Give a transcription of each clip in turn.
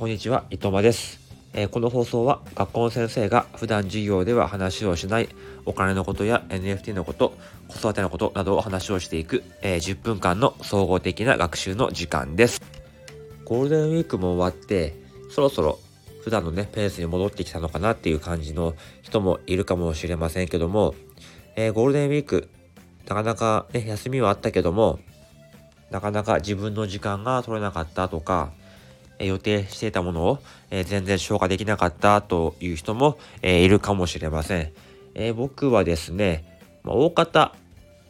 こんにちは、伊藤間です、えー、この放送は学校の先生が普段授業では話をしないお金のことや NFT のこと、子育てのことなどを話をしていく、えー、10分間の総合的な学習の時間です。ゴールデンウィークも終わって、そろそろ普段のね、ペースに戻ってきたのかなっていう感じの人もいるかもしれませんけども、えー、ゴールデンウィーク、なかなかね、休みはあったけども、なかなか自分の時間が取れなかったとか、え予定していたものを、え全然消化できなかったという人も、えいるかもしれません。え僕はですね、ま大方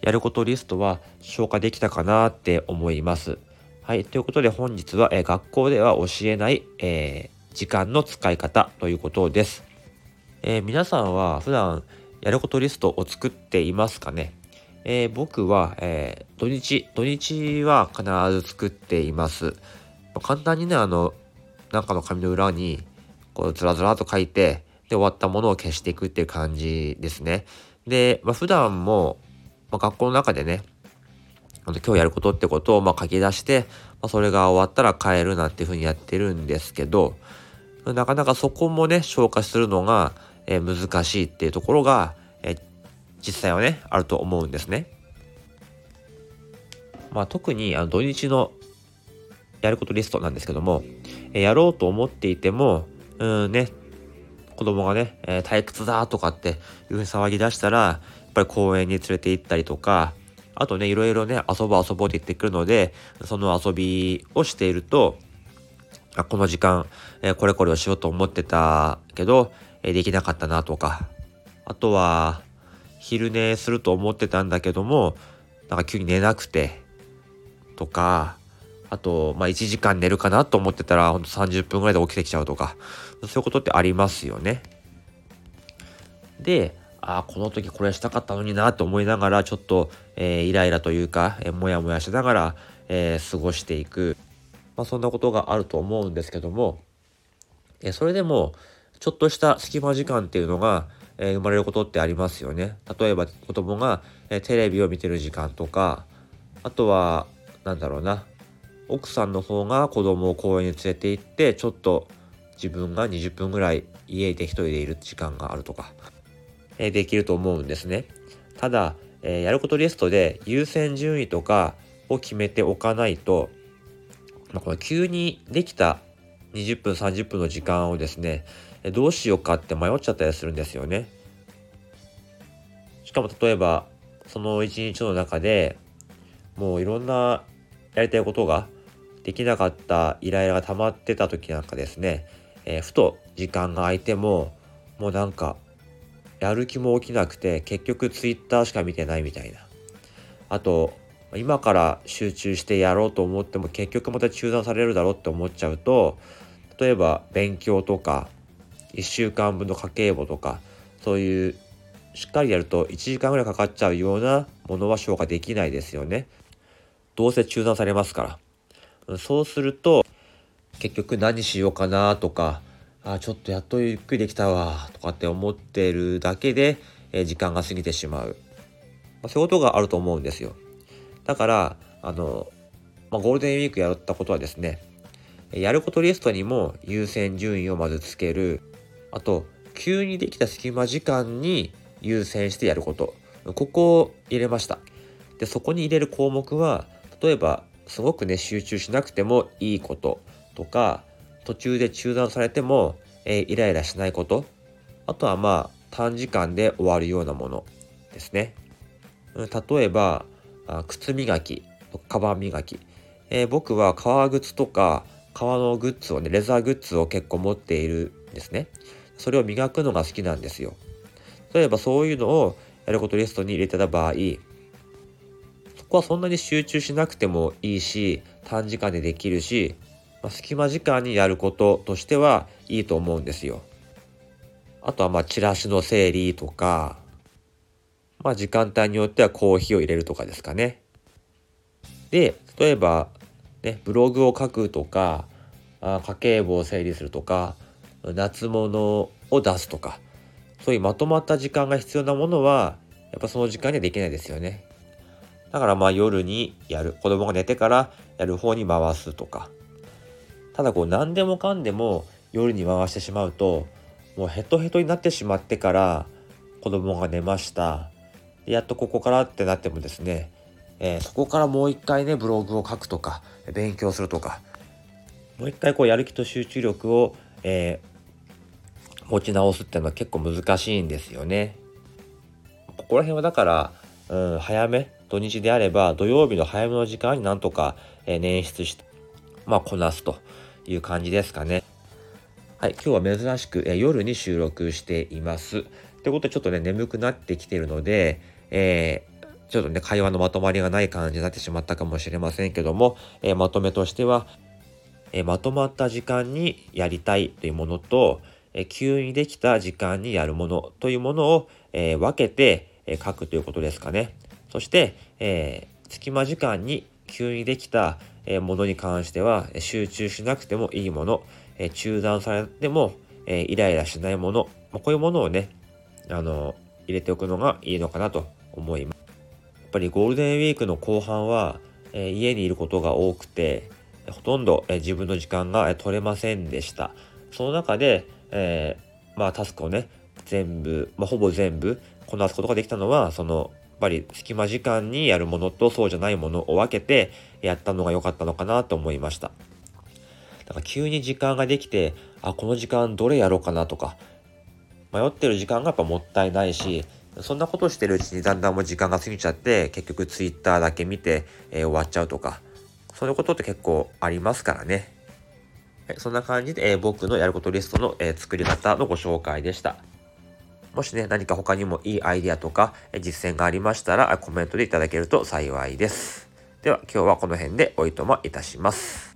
やることリストは消化できたかなって思います。はい。ということで本日は、え学校では教えない、え、時間の使い方ということです。えー、皆さんは普段やることリストを作っていますかね？えー、僕は、え、土日、土日は必ず作っています。簡単にね、あの、なんかの紙の裏に、こう、ずらずらと書いて、で、終わったものを消していくっていう感じですね。で、まあ、普段も、まあ、学校の中でね、あの今日やることってことをまあ書き出して、まあ、それが終わったら帰るなんていうふうにやってるんですけど、なかなかそこもね、消化するのが、え、難しいっていうところが、え、実際はね、あると思うんですね。まあ特にあの土日のやることリストなんですけども、えやろうと思っていても、うんね、子供がね、えー、退屈だとかっていうふうに騒ぎ出したら、やっぱり公園に連れて行ったりとか、あとね、いろいろね、遊ぼう遊ぼうって言ってくるので、その遊びをしていると、あこの時間、えー、これこれをしようと思ってたけど、えー、できなかったなとか、あとは、昼寝すると思ってたんだけども、なんか急に寝なくて、とか、あと、まあ、1時間寝るかなと思ってたら、ほんと30分ぐらいで起きてきちゃうとか、そういうことってありますよね。で、ああ、この時これしたかったのになと思いながら、ちょっと、えー、イライラというか、えー、もやもやしながら、えー、過ごしていく。まあ、そんなことがあると思うんですけども、えそれでも、ちょっとした隙間時間っていうのが、え生まれることってありますよね。例えば、子供が、えテレビを見てる時間とか、あとは、なんだろうな、奥さんの方が子供を公園に連れて行ってちょっと自分が20分ぐらい家で一人でいる時間があるとか、えー、できると思うんですね。ただ、えー、やることリストで優先順位とかを決めておかないと、まあ、この急にできた20分30分の時間をですねどうしようかって迷っちゃったりするんですよね。しかも例えばその一日の中でもういろんなやりたいことができなかったイライラが溜まってた時なんかですね、えー、ふと時間が空いてももうなんかやる気も起きなくて結局ツイッターしか見てないみたいなあと今から集中してやろうと思っても結局また中断されるだろうって思っちゃうと例えば勉強とか1週間分の家計簿とかそういうしっかりやると1時間ぐらいかかっちゃうようなものは消化できないですよね。どうせ中断されますから。そうすると、結局何しようかなとか、あちょっとやっとゆっくりできたわとかって思ってるだけで、え時間が過ぎてしまう。まあ、そういうことがあると思うんですよ。だから、あの、まあ、ゴールデンウィークやったことはですね、やることリストにも優先順位をまずつける。あと、急にできた隙間時間に優先してやること。ここを入れました。で、そこに入れる項目は、例えばすごくね集中しなくてもいいこととか途中で中断されても、え、イライラしないことあとはまあ短時間で終わるようなものですね。例えばあ靴磨きカバン磨き、えー、僕は革靴とか革のグッズをねレザーグッズを結構持っているんですね。それを磨くのが好きなんですよ。例えばそういうのをやることリストに入れてた場合こはそんなに集中しなくてもいいし、短時間でできるし、まあ、隙間時間にやることとしてはいいと思うんですよ。あとはまあチラシの整理とか、まあ時間帯によってはコーヒーを入れるとかですかね。で、例えば、ね、ブログを書くとか、あ家計簿を整理するとか、夏物を出すとか、そういうまとまった時間が必要なものは、やっぱその時間にはできないですよね。だからまあ夜にやる。子供が寝てからやる方に回すとか。ただこう何でもかんでも夜に回してしまうともうヘトヘトになってしまってから子供が寝ましたやっとここからってなってもですね、えー、そこからもう一回ねブログを書くとか勉強するとかもう一回こうやる気と集中力を、えー、持ち直すっていうのは結構難しいんですよね。ここら辺はだから、うん、早め土日であれば土曜日の早めの時間になんとか、え、捻出して、まあ、こなすという感じですかね。はい、今日は珍しく、え、夜に収録しています。ってことでちょっとね眠くなってきてるので、えー、ちょっとね会話のまとまりがない感じになってしまったかもしれませんけども、えー、まとめとしては、えー、まとまった時間にやりたいというものと、え急にできた時間にやるものというものを、え分けて、え書くということですかね。そして、え隙間時間に急にできたものに関しては集中しなくてもいいもの、え中断されても、えイライラしないもの、まこういうものをね、あの、入れておくのがいいのかなと思います。やっぱりゴールデンウィークの後半は、えー、家にいることが多くて、ほとんど、えー、自分の時間が、えー、取れませんでした。その中で、えまあタスクをね、全部、まあ、ほぼ全部こなすことができたのは、その、ぱり隙間時間にやるものとそうじゃないものを分けてやったのが良かったのかなと思いました。だから急に時間ができて、あ、この時間どれやろうかなとか、迷ってる時間がやっぱもったいないし、そんなことしてるうちにだんだんもう時間が過ぎちゃって、結局ツイッターだけ見て、えー、終わっちゃうとか、そういうことって結構ありますからね。そんな感じで、えー、僕のやることリストの、えー、作り方のご紹介でした。もしね、何か他にもいいアイディアとか、実践がありましたら、コメントでいただけると幸いです。では、今日はこの辺でおいとまいたします。